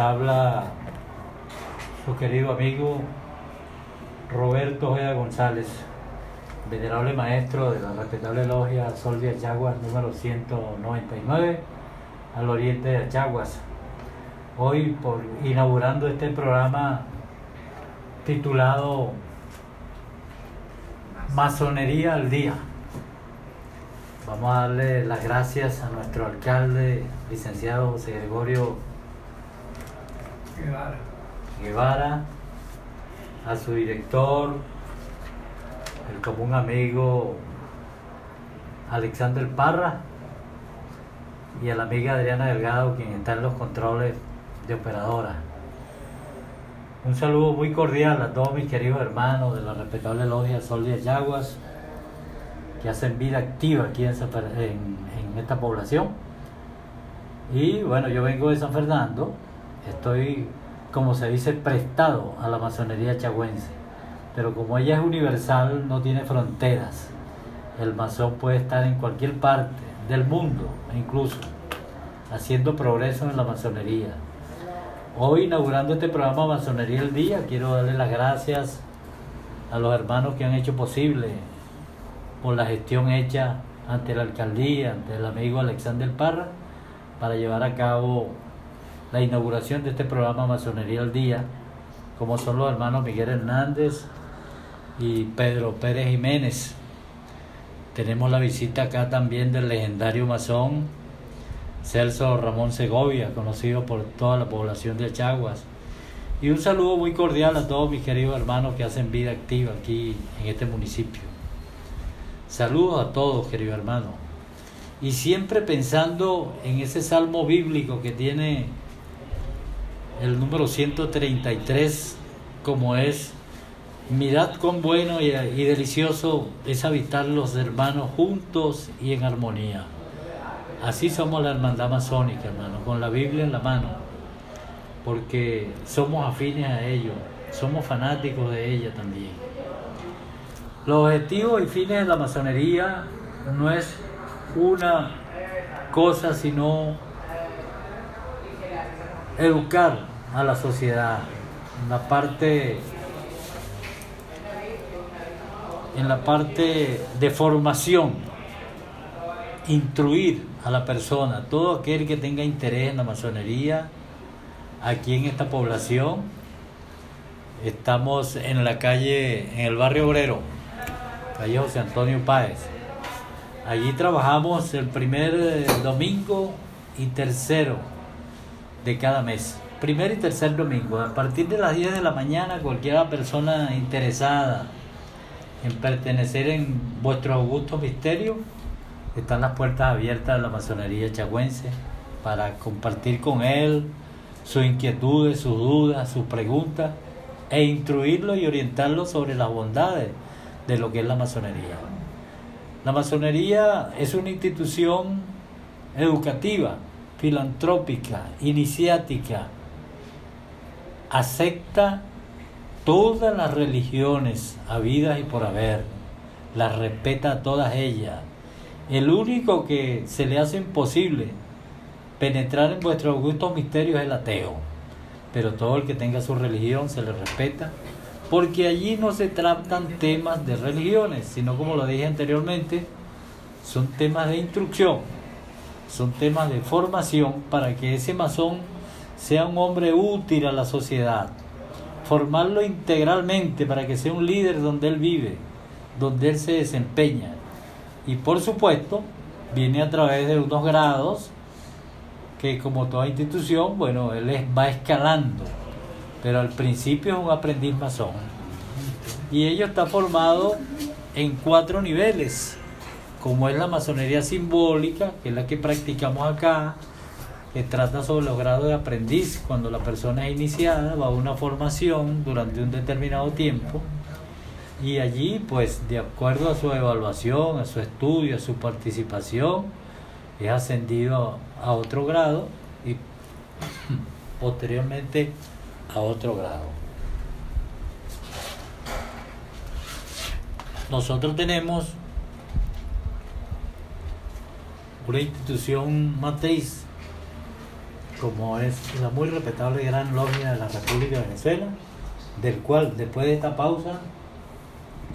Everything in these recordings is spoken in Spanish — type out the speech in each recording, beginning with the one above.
Habla su querido amigo Roberto Ojeda González, venerable maestro de la respetable logia Sol de Achaguas número 199 al oriente de Achaguas. Hoy por inaugurando este programa titulado Masonería al Día. Vamos a darle las gracias a nuestro alcalde, licenciado José Gregorio Guevara. Guevara, a su director, el común amigo Alexander Parra y a la amiga Adriana Delgado, quien está en los controles de operadora. Un saludo muy cordial a todos mis queridos hermanos de la respetable logia Sol de Yaguas que hacen vida activa aquí en, esta población. Y bueno, yo vengo de San Fernando, estoy, como se dice, prestado a la masonería chagüense. Pero como ella es universal, no tiene fronteras. El masón puede estar en cualquier parte del mundo, incluso, haciendo progreso en la masonería. Hoy, inaugurando este programa Masonería el Día, quiero darle las gracias a los hermanos que han hecho posible por la gestión hecha ante la alcaldía, ante el amigo Alexander Parra, para llevar a cabo la inauguración de este programa Masonería al Día, como son los hermanos Miguel Hernández y Pedro Pérez Jiménez. Tenemos la visita acá también del legendario masón Celso Ramón Segovia, conocido por toda la población de Chaguas. Y un saludo muy cordial a todos mis queridos hermanos que hacen vida activa aquí en este municipio. Saludos a todos, querido hermano. Y siempre pensando en ese salmo bíblico que tiene el número 133, como es, mirad cuán bueno y, delicioso es habitar los hermanos juntos y en armonía. Así somos la hermandad masónica, hermano, con la Biblia en la mano, porque somos afines a ello, somos fanáticos de ella también. Los objetivos y fines de la masonería no es una cosa, sino educar a la sociedad. En la parte en la parte de formación instruir a la persona todo aquel que tenga interés en la masonería aquí en esta población. Estamos en la calle en el barrio obrero calle José Antonio Páez. Allí trabajamos el primer eh, domingo y tercero de cada mes. Primer y tercer domingo. A partir de las 10 de la mañana, cualquier persona interesada en pertenecer en vuestro augusto misterio, están las puertas abiertas de la masonería chagüense para compartir con él sus inquietudes, sus dudas, sus preguntas e instruirlo y orientarlo sobre las bondades de lo que es la masonería. La masonería es una institución educativa, filantrópica, iniciática, acepta todas las religiones habidas y por haber, las respeta todas ellas. El único que se le hace imposible penetrar en vuestros augustos misterios es el ateo, pero todo el que tenga su religión se le respeta, porque allí no se tratan temas de religiones, sino como lo dije anteriormente, son temas de instrucción, son temas de formación para que ese masón sea un hombre útil a la sociedad, formarlo integralmente para que sea un líder donde él vive, donde él se desempeña. Y por supuesto, viene a través de unos grados que como toda institución, bueno, él va escalando, pero al principio es un aprendiz masón. Y ello está formado en cuatro niveles, como es la masonería simbólica, que es la que practicamos acá, que trata sobre los grados de aprendiz. Cuando la persona es iniciada, va a una formación durante un determinado tiempo y allí, pues, de acuerdo a su evaluación, a su estudio, a su participación, es ascendido a otro grado y posteriormente a otro grado. Nosotros tenemos una institución matriz como es la muy respetable Gran Logia de la República de Venezuela, del cual después de esta pausa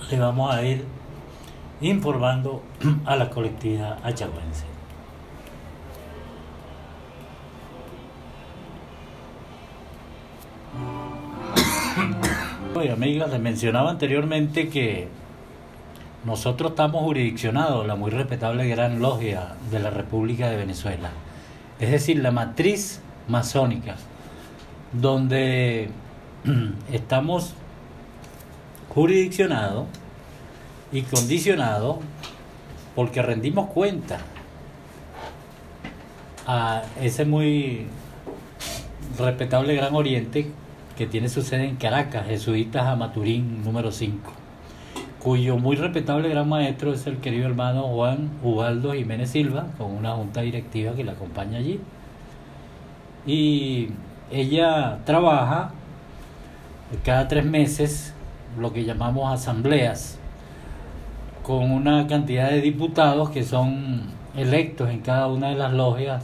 le vamos a ir informando a la colectividad achagüense. Oye, amigas, les mencionaba anteriormente que nosotros estamos jurisdiccionados, la muy respetable Gran Logia de la República de Venezuela, es decir, la matriz masónica, donde estamos jurisdiccionados y condicionados porque rendimos cuenta a ese muy respetable Gran Oriente que tiene su sede en Caracas, Jesuitas a Maturín número 5, cuyo muy respetable gran maestro es el querido hermano Juan Ubaldo Jiménez Silva, con una junta directiva que la acompaña allí. Y ella trabaja cada tres meses lo que llamamos asambleas, con una cantidad de diputados que son electos en cada una de las logias,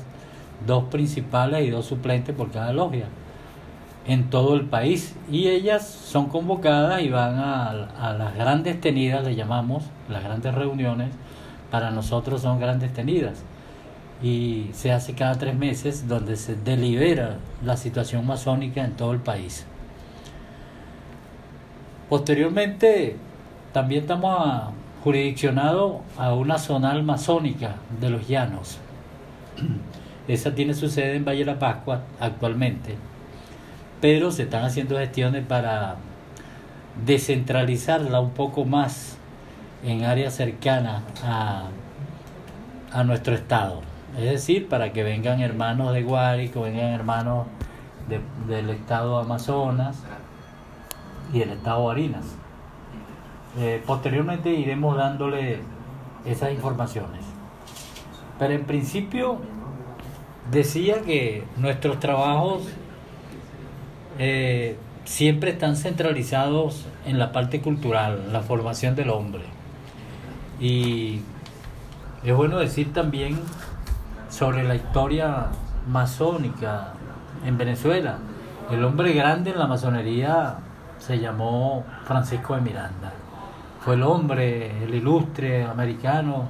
dos principales y dos suplentes por cada logia en todo el país y ellas son convocadas y van a, las grandes tenidas, le llamamos, las grandes reuniones, para nosotros son grandes tenidas y se hace cada tres meses donde se delibera la situación masónica en todo el país. Posteriormente también estamos jurisdiccionados a una zonal masónica de los llanos. Esa tiene su sede en Valle de la Pascua actualmente pero se están haciendo gestiones para descentralizarla un poco más en áreas cercanas a, a nuestro estado. Es decir, para que vengan hermanos de Guárico, vengan hermanos del estado Amazonas y el estado Barinas. Eh, posteriormente iremos dándole esas informaciones. Pero en principio decía que nuestros trabajos eh, siempre están centralizados en la parte cultural, la formación del hombre. Y es bueno decir también sobre la historia masónica en Venezuela. El hombre grande en la masonería se llamó Francisco de Miranda. Fue el hombre, el ilustre americano,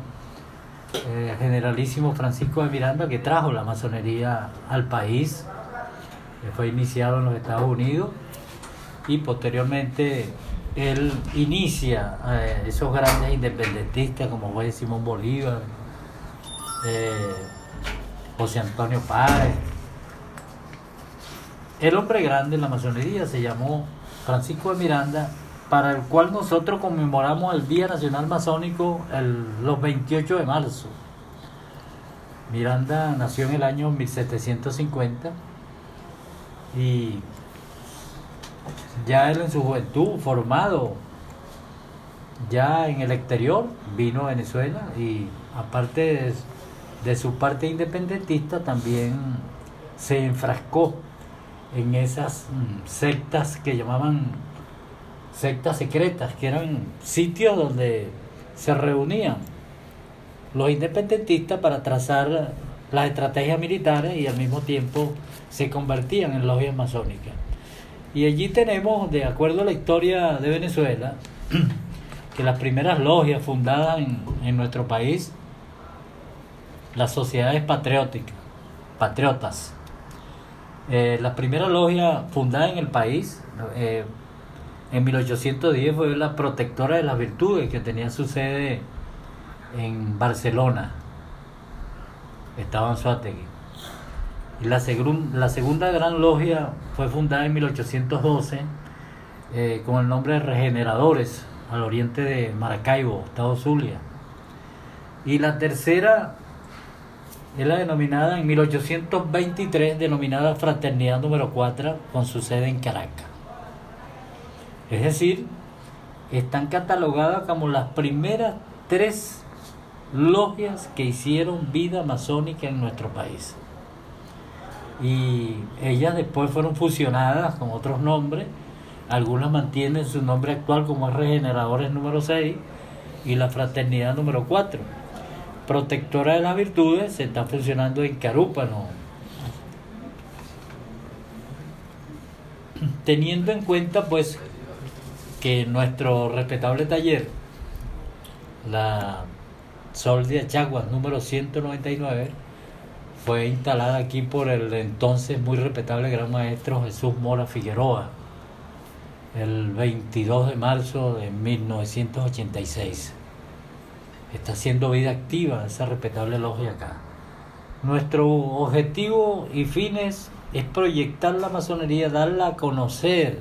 eh, generalísimo Francisco de Miranda, que trajo la masonería al país fue iniciado en los Estados Unidos y posteriormente él inicia eh, esos grandes independentistas como fue Simón Bolívar, eh, José Antonio Páez. El hombre grande en la masonería se llamó Francisco de Miranda, para el cual nosotros conmemoramos el Día Nacional Masónico los 28 de marzo. Miranda nació en el año 1750 y ya él en su juventud, formado ya en el exterior, vino a Venezuela y aparte de, su parte independentista también se enfrascó en esas mm, sectas que llamaban sectas secretas, que eran sitios donde se reunían los independentistas para trazar las estrategias militares y al mismo tiempo se convertían en logias masónicas. Y allí tenemos, de acuerdo a la historia de Venezuela, que las primeras logias fundadas en, nuestro país, las sociedades patrióticas, patriotas, eh, la primera logia fundada en el país, eh, en 1810 fue la protectora de las virtudes que tenía su sede en Barcelona, estaba en Suátegui. Y la, segunda gran logia fue fundada en 1812 eh, con el nombre de Regeneradores al oriente de Maracaibo, Estado Zulia. Y la tercera es la denominada en 1823, denominada Fraternidad número 4, con su sede en Caracas. Es decir, están catalogadas como las primeras tres logias que hicieron vida masónica en nuestro país. Y ellas después fueron fusionadas con otros nombres. Algunas mantienen su nombre actual como Regeneradores número 6 y la Fraternidad número 4. Protectora de las Virtudes se está funcionando en Carúpano, teniendo en cuenta pues que nuestro respetable taller, la Sol de Achaguas número 199, fue instalada aquí por el entonces muy respetable gran maestro Jesús Mora Figueroa el 22 de marzo de 1986. Está haciendo vida activa esa respetable logia acá. Nuestro objetivo y fines es proyectar la masonería, darla a conocer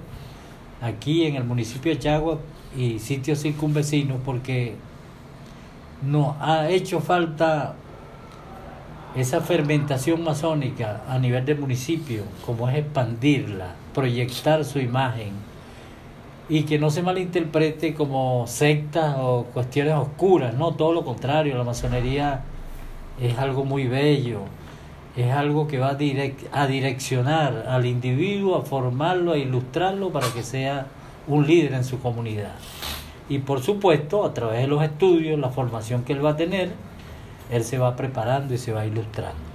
aquí en el municipio de Chagua y sitios circunvecinos porque nos ha hecho falta esa fermentación masónica a nivel del municipio, como es expandirla, proyectar su imagen y que no se malinterprete como sectas o cuestiones oscuras, no, todo lo contrario, la masonería es algo muy bello, es algo que va a, direccionar al individuo, a formarlo, a ilustrarlo para que sea un líder en su comunidad. Y por supuesto, a través de los estudios, la formación que él va a tener, él se va preparando y se va ilustrando.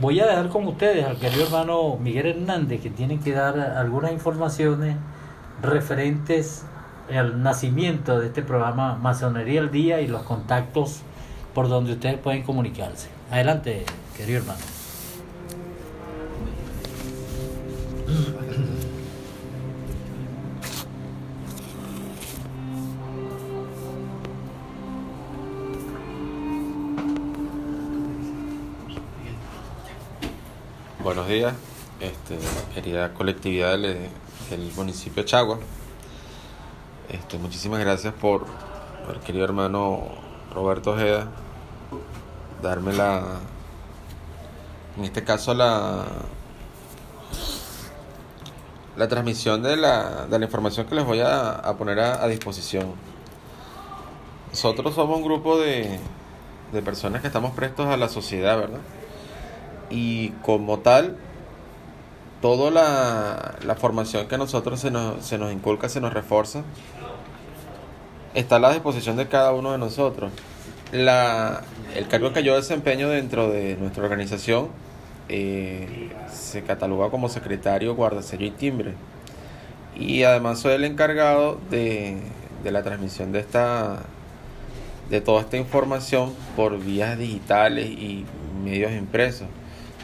Voy a dejar con ustedes al querido hermano Miguel Hernández, que tiene que dar algunas informaciones referentes al nacimiento de este programa Masonería al Día y los contactos por donde ustedes pueden comunicarse. Adelante, querido hermano. Buenos días, este, querida colectividad del, municipio de Chagua. Este, muchísimas gracias por el querido hermano Roberto Ojeda darme la, en este caso la, la transmisión de la, de la información que les voy a, poner a, disposición. Nosotros somos un grupo de, de personas que estamos prestos a la sociedad, ¿verdad? Y como tal, toda la, formación que a nosotros se nos, se nos inculca, se nos refuerza, está a la disposición de cada uno de nosotros la, el cargo que yo desempeño dentro de nuestra organización eh, se cataloga como secretario, guardasello y timbre. Y además soy el encargado de, de la transmisión de esta de toda esta información por vías digitales y medios impresos.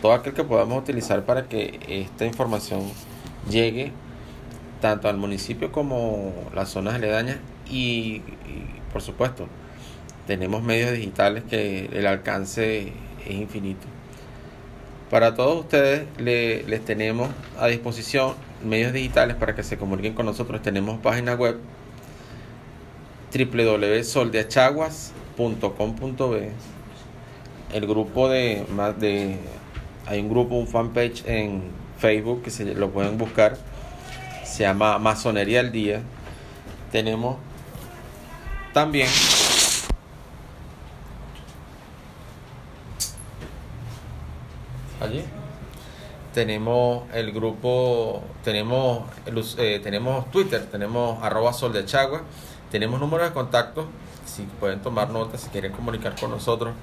Todo aquel que podamos utilizar para que esta información llegue tanto al municipio como las zonas aledañas y por supuesto tenemos medios digitales que el alcance es infinito. Para todos ustedes les tenemos a disposición medios digitales para que se comuniquen con nosotros. Tenemos página web www.soldeachaguas.com.be El grupo de más de hay un grupo, un fanpage en Facebook que se lo pueden buscar. Se llama Masonería al Día. Tenemos también allí. Tenemos el grupo, tenemos, eh, tenemos Twitter, tenemos arroba sol de Chagua, tenemos números de contacto, si pueden tomar nota, si quieren comunicar con nosotros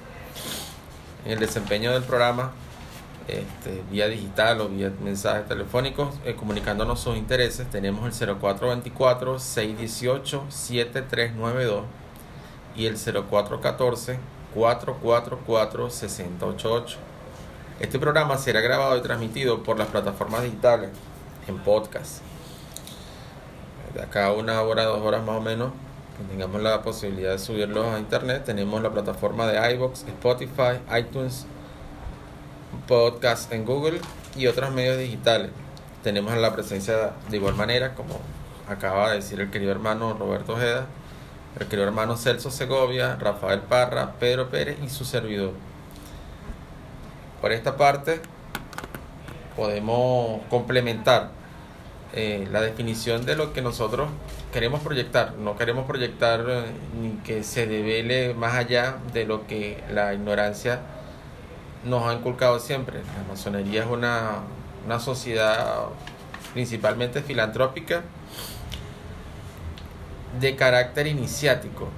en el desempeño del programa, este, vía digital o vía mensajes telefónicos, eh, comunicándonos sus intereses, tenemos el 0424-618-7392 y el 0414-444-6088. Este programa será grabado y transmitido por las plataformas digitales en podcast. De acá una hora, dos horas más o menos, tengamos la posibilidad de subirlos a internet, tenemos la plataforma de iBox, Spotify, iTunes, podcast en Google y otros medios digitales. Tenemos la presencia de igual manera, como acaba de decir el querido hermano Roberto Ojeda, el querido hermano Celso Segovia, Rafael Parra, Pedro Pérez y su servidor. Por esta parte podemos complementar eh, la definición de lo que nosotros queremos proyectar. No queremos proyectar eh, ni que se devele más allá de lo que la ignorancia nos ha inculcado siempre. La masonería es una, una sociedad principalmente filantrópica de carácter iniciático,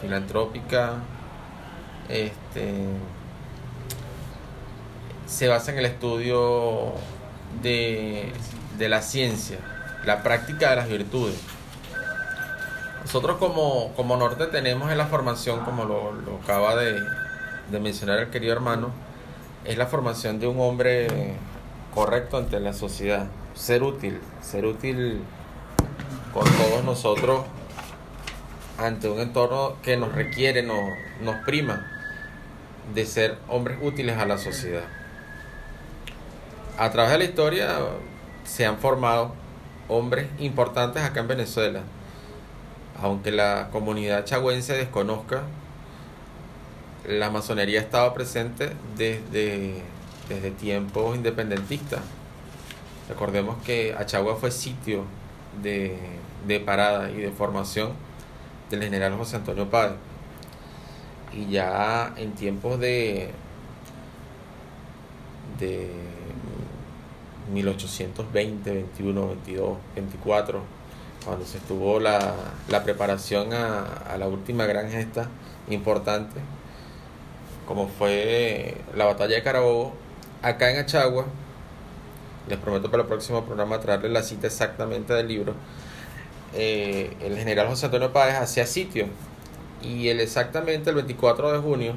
filantrópica, este, se basa en el estudio de, la ciencia, la práctica de las virtudes. Nosotros como, como norte tenemos en la formación, como lo, acaba de, de mencionar el querido hermano, es la formación de un hombre correcto ante la sociedad, ser útil, ser útil con todos nosotros ante un entorno que nos requiere, nos, nos prima de ser hombres útiles a la sociedad. A través de la historia se han formado hombres importantes acá en Venezuela. Aunque la comunidad chagüense desconozca, la masonería ha estado presente desde, desde tiempos independentistas. Recordemos que Achagua fue sitio de, de parada y de formación del general José Antonio Páez. Y ya en tiempos de, de 1820, 21, 22, 24, cuando se estuvo la, preparación a, a, la última gran gesta importante, como fue la batalla de Carabobo, acá en Achagua, les prometo para el próximo programa traerles la cita exactamente del libro, eh, el general José Antonio Páez hacía sitio y el, exactamente el 24 de junio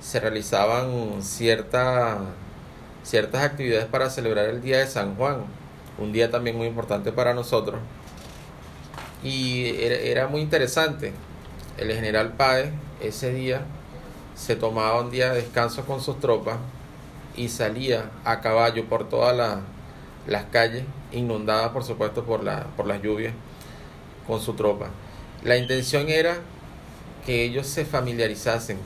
se realizaban ciertas ciertas actividades para celebrar el día de San Juan, un día también muy importante para nosotros. Y era, muy interesante. El general Páez ese día se tomaba un día de descanso con sus tropas y salía a caballo por todas las calles, inundadas por supuesto por, la, por las lluvias con su tropa. La intención era que ellos se familiarizasen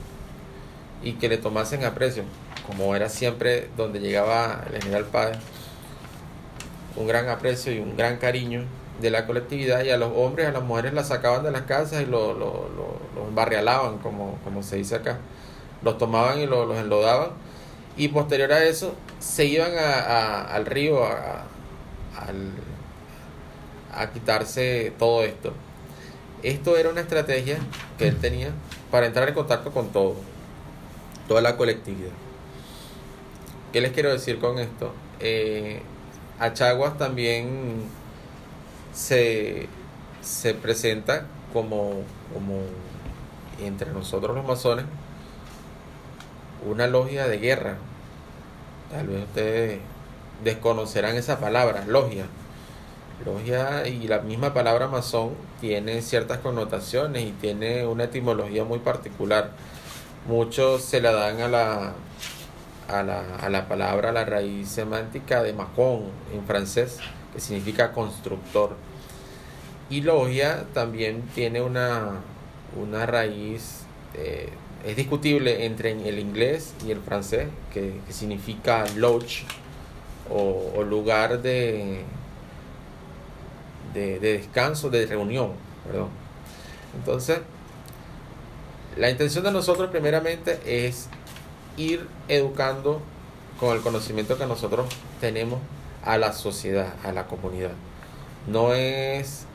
y que le tomasen aprecio, como era siempre donde llegaba el general Páez, un gran aprecio y un gran cariño de la colectividad y a los hombres, a las mujeres las sacaban de las casas y los lo, lo, como, como se dice acá, los tomaban y los enlodaban y posterior a eso se iban a, al río a, a quitarse todo esto. Esto era una estrategia que él tenía para entrar en contacto con todo, toda la colectividad. ¿Qué les quiero decir con esto? Eh, Achaguas también se, se presenta como, como entre nosotros los masones una logia de guerra. Tal vez ustedes desconocerán esa palabra, logia. Logia y la misma palabra masón tiene ciertas connotaciones y tiene una etimología muy particular. Muchos se la dan a la, a la, a la palabra, a la raíz semántica de macon en francés, que significa constructor. Y logia también tiene una, una raíz, eh, es discutible entre el inglés y el francés, que, significa lodge o lugar de, de, descanso, de reunión, perdón. Entonces, la intención de nosotros primeramente es ir educando con el conocimiento que nosotros tenemos a la sociedad, a la comunidad. No es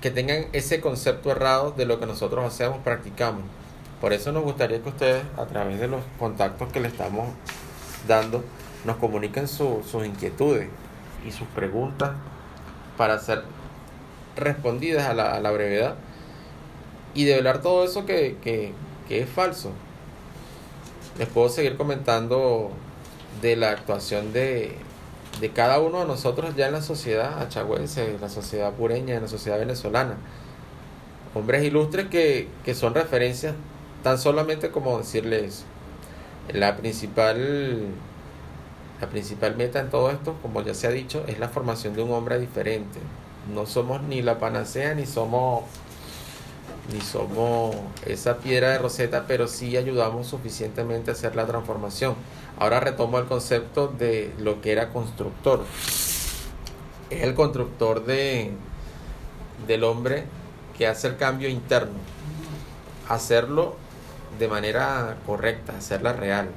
que tengan ese concepto errado de lo que nosotros hacemos, practicamos. Por eso nos gustaría que ustedes, a través de los contactos que le estamos dando, nos comuniquen sus inquietudes, y sus preguntas para ser respondidas a la, a la brevedad y develar todo eso que, que, que, es falso. Les puedo seguir comentando de la actuación de, de cada uno de nosotros ya en la sociedad achagüense, en la sociedad pureña, en la sociedad venezolana. Hombres ilustres que, que son referencias tan solamente como decirles la principal la principal meta en todo esto, como ya se ha dicho, es la formación de un hombre diferente. No somos ni la panacea ni somos ni somos esa piedra de roseta, pero sí ayudamos suficientemente a hacer la transformación. Ahora retomo el concepto de lo que era constructor. Es el constructor de, del hombre que hace el cambio interno. Hacerlo de manera correcta, hacerla real.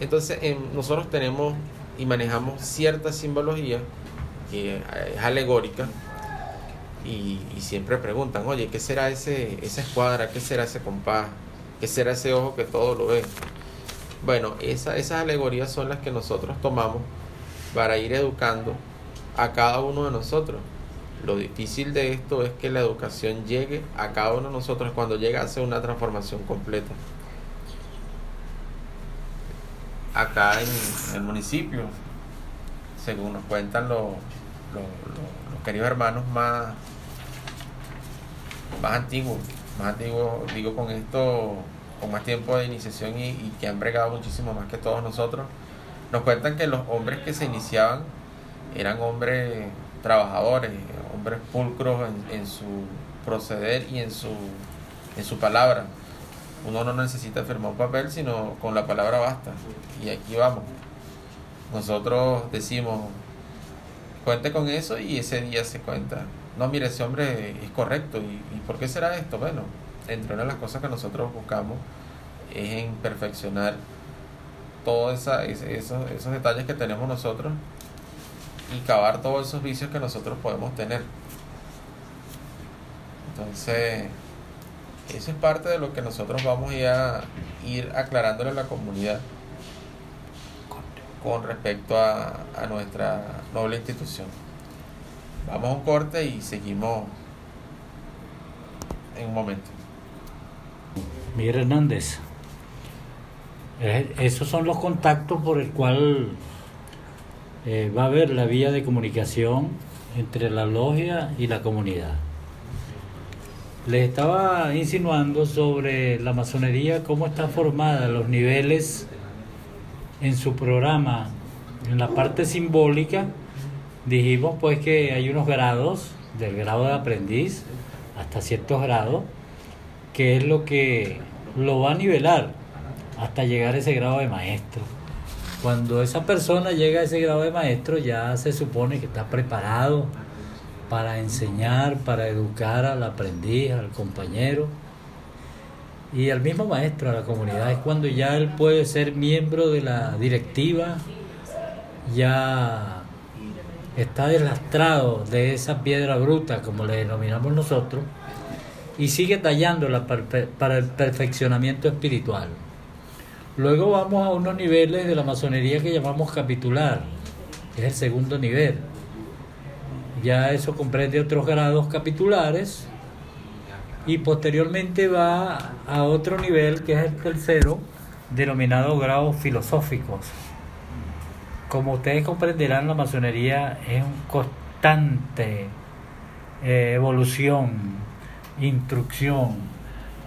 Entonces nosotros tenemos y manejamos cierta simbología que es alegórica y, siempre preguntan, oye, ¿qué será ese, esa escuadra? ¿Qué será ese compás? ¿Qué será ese ojo que todo lo ve? Bueno, esa, esas alegorías son las que nosotros tomamos para ir educando a cada uno de nosotros. Lo difícil de esto es que la educación llegue a cada uno de nosotros cuando llega a hacer una transformación completa. Acá en el municipio, según nos cuentan los, los, queridos hermanos más, más antiguos, más antiguos, digo con esto, con más tiempo de iniciación y, que han bregado muchísimo más que todos nosotros, nos cuentan que los hombres que se iniciaban eran hombres trabajadores, hombres pulcros en, su proceder y en su, en su palabra. Uno no necesita firmar un papel, sino con la palabra basta. Y aquí vamos. Nosotros decimos, cuente con eso y ese día se cuenta. No, mire, ese hombre es correcto. ¿Y, por qué será esto? Bueno, entre una de las cosas que nosotros buscamos es en perfeccionar todos esos, esos detalles que tenemos nosotros y cavar todos esos vicios que nosotros podemos tener. Entonces, eso es parte de lo que nosotros vamos a ir aclarándole a la comunidad con respecto a nuestra noble institución. Vamos a un corte y seguimos en un momento. Miguel Hernández, esos son los contactos por el cual eh, va a haber la vía de comunicación entre la logia y la comunidad. Les estaba insinuando sobre la masonería, cómo está formada, los niveles en su programa, en la parte simbólica, dijimos pues que hay unos grados, del grado de aprendiz hasta ciertos grados, que es lo que lo va a nivelar hasta llegar a ese grado de maestro. Cuando esa persona llega a ese grado de maestro ya se supone que está preparado para enseñar, para educar al aprendiz, al compañero y al mismo maestro, a la comunidad. Es cuando ya él puede ser miembro de la directiva, ya está deslastrado de esa piedra bruta, como le denominamos nosotros, y sigue tallándola para el perfeccionamiento espiritual. Luego vamos a unos niveles de la masonería que llamamos capitular, que es el segundo nivel. Ya eso comprende otros grados capitulares y posteriormente va a otro nivel que es el tercero, denominado grados filosóficos. Como ustedes comprenderán, la masonería es un constante eh, evolución, instrucción,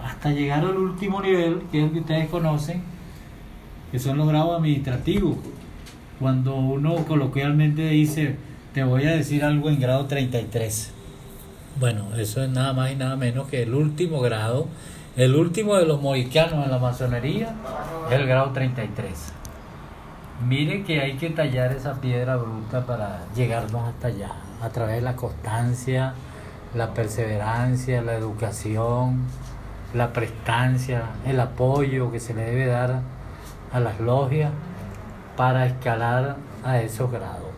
hasta llegar al último nivel, que es el que ustedes conocen, que son los grados administrativos. Cuando uno coloquialmente dice, te voy a decir algo en grado 33. Bueno, eso es nada más y nada menos que el último grado, el último de los mohicanos en la masonería, es el grado 33. Mire que hay que tallar esa piedra bruta para llegarnos hasta allá, a través de la constancia, la perseverancia, la educación, la prestancia, el apoyo que se le debe dar a las logias para escalar a esos grados.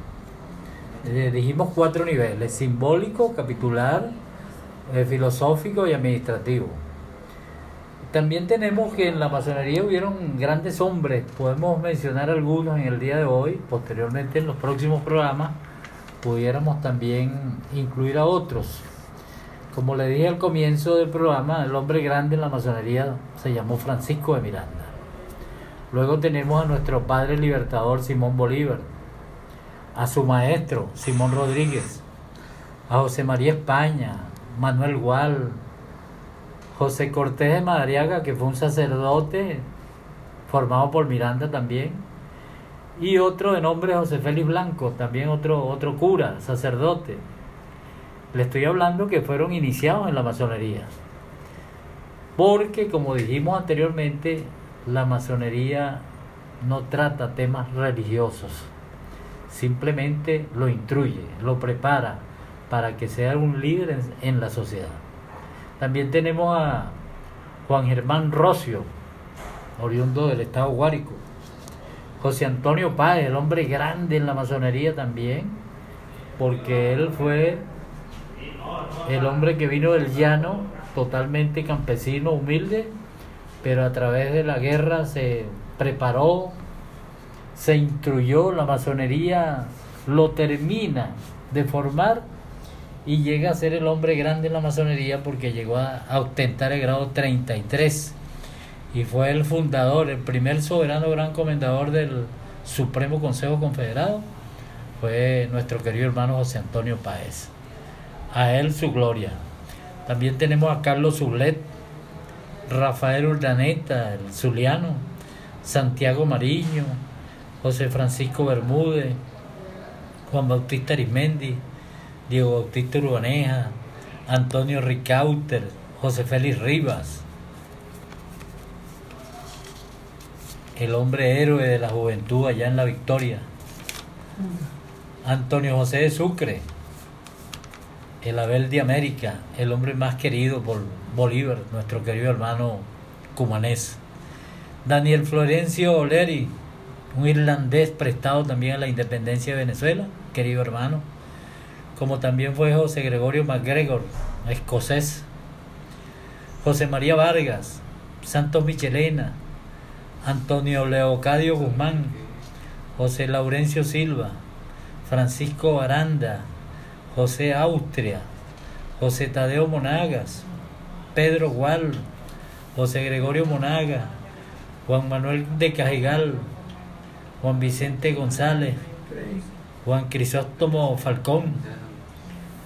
Eh, dijimos cuatro niveles, simbólico, capitular, eh, filosófico y administrativo. También tenemos que en la masonería hubieron grandes hombres, podemos mencionar algunos en el día de hoy, posteriormente en los próximos programas pudiéramos también incluir a otros. Como le dije al comienzo del programa, el hombre grande en la masonería se llamó Francisco de Miranda. Luego tenemos a nuestro padre libertador Simón Bolívar, a su maestro Simón Rodríguez, a José María España, Manuel Gual, José Cortés de Madariaga, que fue un sacerdote formado por Miranda también, y otro de nombre José Félix Blanco, también otro, otro cura, sacerdote. Le estoy hablando que fueron iniciados en la masonería. Porque, como dijimos anteriormente, la masonería no trata temas religiosos, simplemente lo instruye, lo prepara para que sea un líder en, la sociedad. También tenemos a Juan Germán Rocio, oriundo del estado Guárico. José Antonio Páez, el hombre grande en la masonería también, porque él fue el hombre que vino del llano, totalmente campesino, humilde, pero a través de la guerra se preparó, se instruyó, la masonería lo termina de formar y llega a ser el hombre grande en la masonería porque llegó a, ostentar el grado 33 y fue el fundador, el primer soberano gran comendador del Supremo Consejo Confederado, fue nuestro querido hermano José Antonio Páez. A él su gloria. También tenemos a Carlos Zulet, Rafael Urdaneta, el Zuliano, Santiago Mariño, José Francisco Bermúdez, Juan Bautista Arismendi, Diego Bautista Urbaneja, Antonio Ricauter, José Félix Rivas, el hombre héroe de la juventud allá en la Victoria, Antonio José de Sucre, el Abel de América, el hombre más querido por Bolívar, nuestro querido hermano cumanés, Daniel Florencio Oleri, un irlandés prestado también a la independencia de Venezuela, querido hermano, como también fue José Gregorio MacGregor, escocés, José María Vargas, Santos Michelena, Antonio Leocadio Guzmán, José Laurencio Silva, Francisco Aranda, José Austria, José Tadeo Monagas, Pedro Gual, José Gregorio Monaga, Juan Manuel de Cajigal, Juan Vicente González, Juan Crisóstomo Falcón,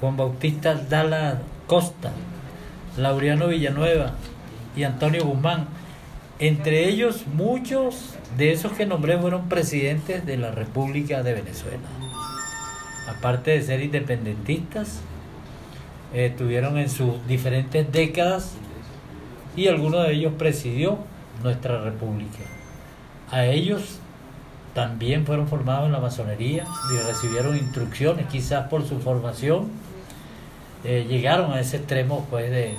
Juan Bautista Dala Costa, Laureano Villanueva y Antonio Guzmán. Entre ellos, muchos de esos que nombré fueron presidentes de la República de Venezuela. Aparte de ser independentistas, estuvieron en sus diferentes décadas y alguno de ellos presidió nuestra república. A ellos también fueron formados en la masonería y recibieron instrucciones, quizás por su formación, eh, llegaron a ese extremo pues de,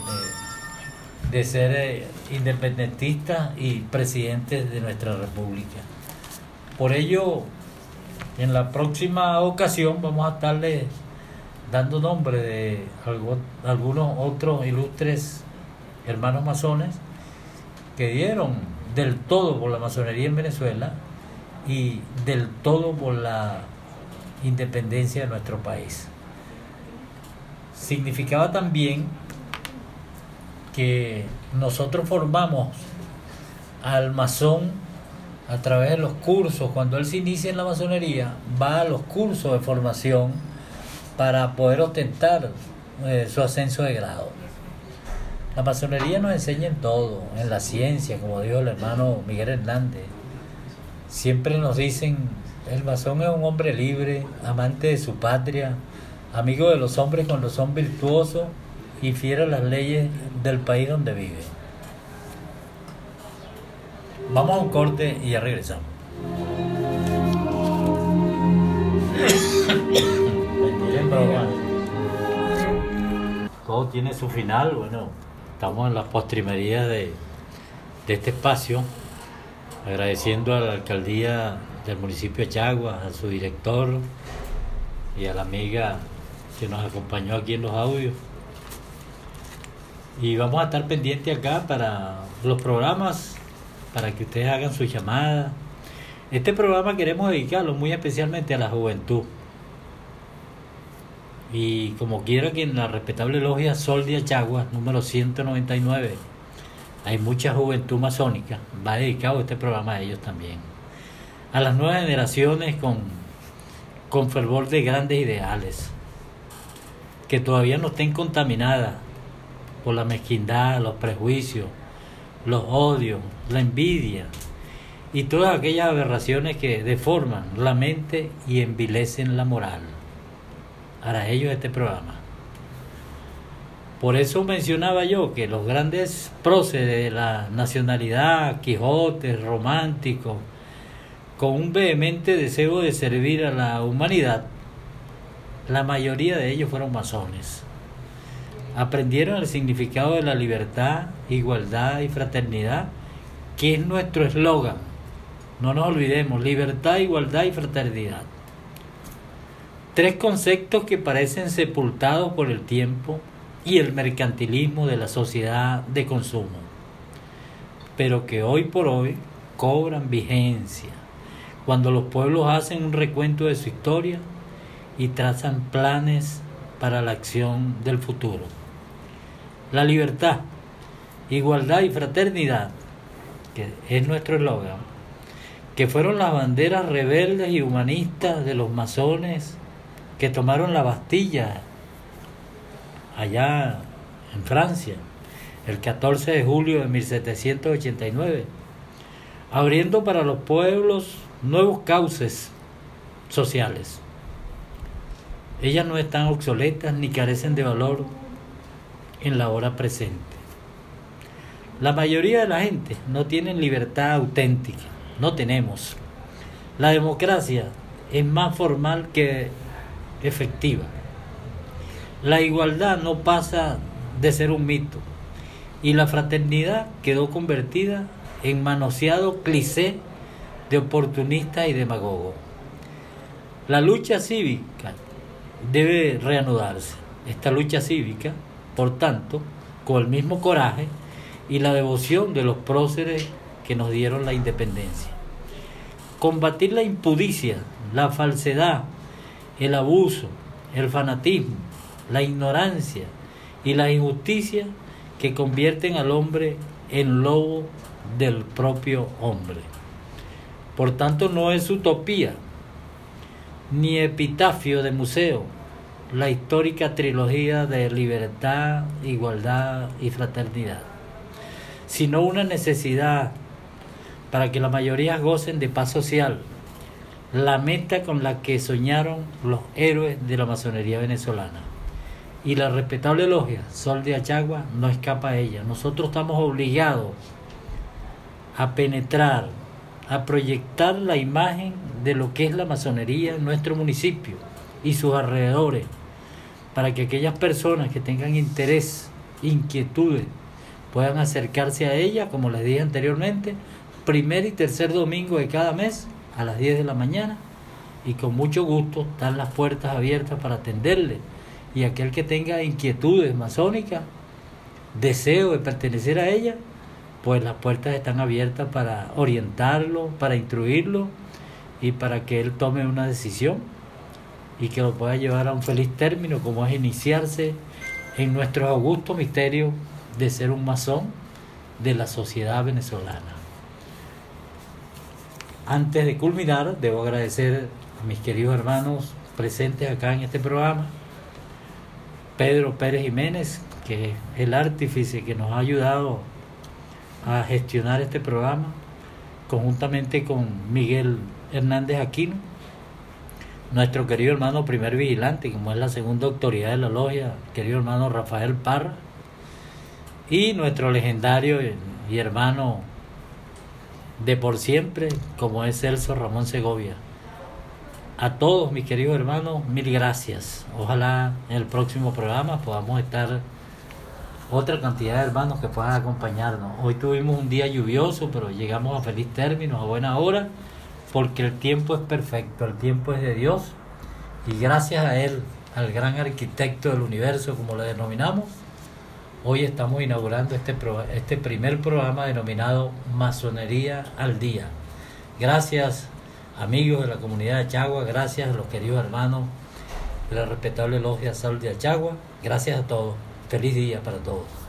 de, ser eh, independentistas y presidentes de nuestra república. Por ello, en la próxima ocasión vamos a estarle dando nombre de algunos otros ilustres hermanos masones que dieron del todo por la masonería en Venezuela y del todo por la independencia de nuestro país. Significaba también que nosotros formamos al masón a través de los cursos, cuando él se inicia en la masonería, va a los cursos de formación para poder ostentar eh, su ascenso de grado. La masonería nos enseña en todo, en la ciencia, como dijo el hermano Miguel Hernández, Siempre nos dicen, el masón es un hombre libre, amante de su patria, amigo de los hombres cuando son virtuosos y fiel a las leyes del país donde vive. Vamos a un corte y ya regresamos. Todo tiene su final, bueno, estamos en las postrimerías de, de este espacio agradeciendo a la alcaldía del municipio de Chagua, a su director y a la amiga que nos acompañó aquí en los audios. Y vamos a estar pendientes acá para los programas, para que ustedes hagan su llamada. Este programa queremos dedicarlo muy especialmente a la juventud. Y como quiera que en la respetable logia Sol de Achagua, número 199, hay mucha juventud masónica, va dedicado este programa a ellos también. A las nuevas generaciones con, con fervor de grandes ideales, que todavía no estén contaminadas por la mezquindad, los prejuicios, los odios, la envidia y todas aquellas aberraciones que deforman la mente y envilecen la moral. Para ellos este programa. Por eso mencionaba yo que los grandes próceres de la nacionalidad, Quijote, romántico, con un vehemente deseo de servir a la humanidad, la mayoría de ellos fueron masones. Aprendieron el significado de la libertad, igualdad y fraternidad, que es nuestro eslogan. No nos olvidemos, libertad, igualdad y fraternidad. Tres conceptos que parecen sepultados por el tiempo y el mercantilismo de la sociedad de consumo, pero que hoy por hoy cobran vigencia cuando los pueblos hacen un recuento de su historia y trazan planes para la acción del futuro. La libertad, igualdad y fraternidad, que es nuestro eslogan, que fueron las banderas rebeldes y humanistas de los masones que tomaron la Bastilla allá en Francia el 14 de julio de 1789, abriendo para los pueblos nuevos cauces sociales. Ellas no están obsoletas ni carecen de valor en la hora presente. La mayoría de la gente no tiene libertad auténtica, no tenemos. La democracia es más formal que efectiva. La igualdad no pasa de ser un mito y la fraternidad quedó convertida en manoseado cliché de oportunista y demagogo. La lucha cívica debe reanudarse. Esta lucha cívica, por tanto, con el mismo coraje y la devoción de los próceres que nos dieron la independencia. Combatir la impudicia, la falsedad, el abuso, el fanatismo, la ignorancia y la injusticia que convierten al hombre en lobo del propio hombre. Por tanto, no es utopía ni epitafio de museo la histórica trilogía de libertad, igualdad y fraternidad, sino una necesidad para que la mayoría gocen de paz social, la meta con la que soñaron los héroes de la masonería venezolana y la respetable logia Sol de Achagua no escapa a ella. Nosotros estamos obligados a penetrar, a proyectar la imagen de lo que es la masonería en nuestro municipio y sus alrededores, para que aquellas personas que tengan interés, inquietudes, puedan acercarse a ella, como les dije anteriormente, primer y tercer domingo de cada mes a las 10 de la mañana y con mucho gusto están las puertas abiertas para atenderle y aquel que tenga inquietudes masónicas, deseo de pertenecer a ella, pues las puertas están abiertas para orientarlo, para instruirlo y para que él tome una decisión y que lo pueda llevar a un feliz término como es iniciarse en nuestro augusto misterio de ser un masón de la sociedad venezolana. Antes de culminar, debo agradecer a mis queridos hermanos presentes acá en este programa, Pedro Pérez Jiménez, que es el artífice que nos ha ayudado a gestionar este programa, conjuntamente con Miguel Hernández Aquino, nuestro querido hermano primer vigilante, como es la segunda autoridad de la logia, querido hermano Rafael Parra, y nuestro legendario y hermano de por siempre, como es Celso Ramón Segovia a todos mis queridos hermanos, mil gracias. Ojalá en el próximo programa podamos estar otra cantidad de hermanos que puedan acompañarnos. Hoy tuvimos un día lluvioso, pero llegamos a feliz término, a buena hora, porque el tiempo es perfecto, el tiempo es de Dios y gracias a Él, al gran arquitecto del universo, como lo denominamos, hoy estamos inaugurando este, este primer programa denominado Masonería al Día. Gracias amigos de la comunidad de Achagua, gracias a los queridos hermanos la respetable logia Sal de Achagua, gracias a todos, feliz día para todos.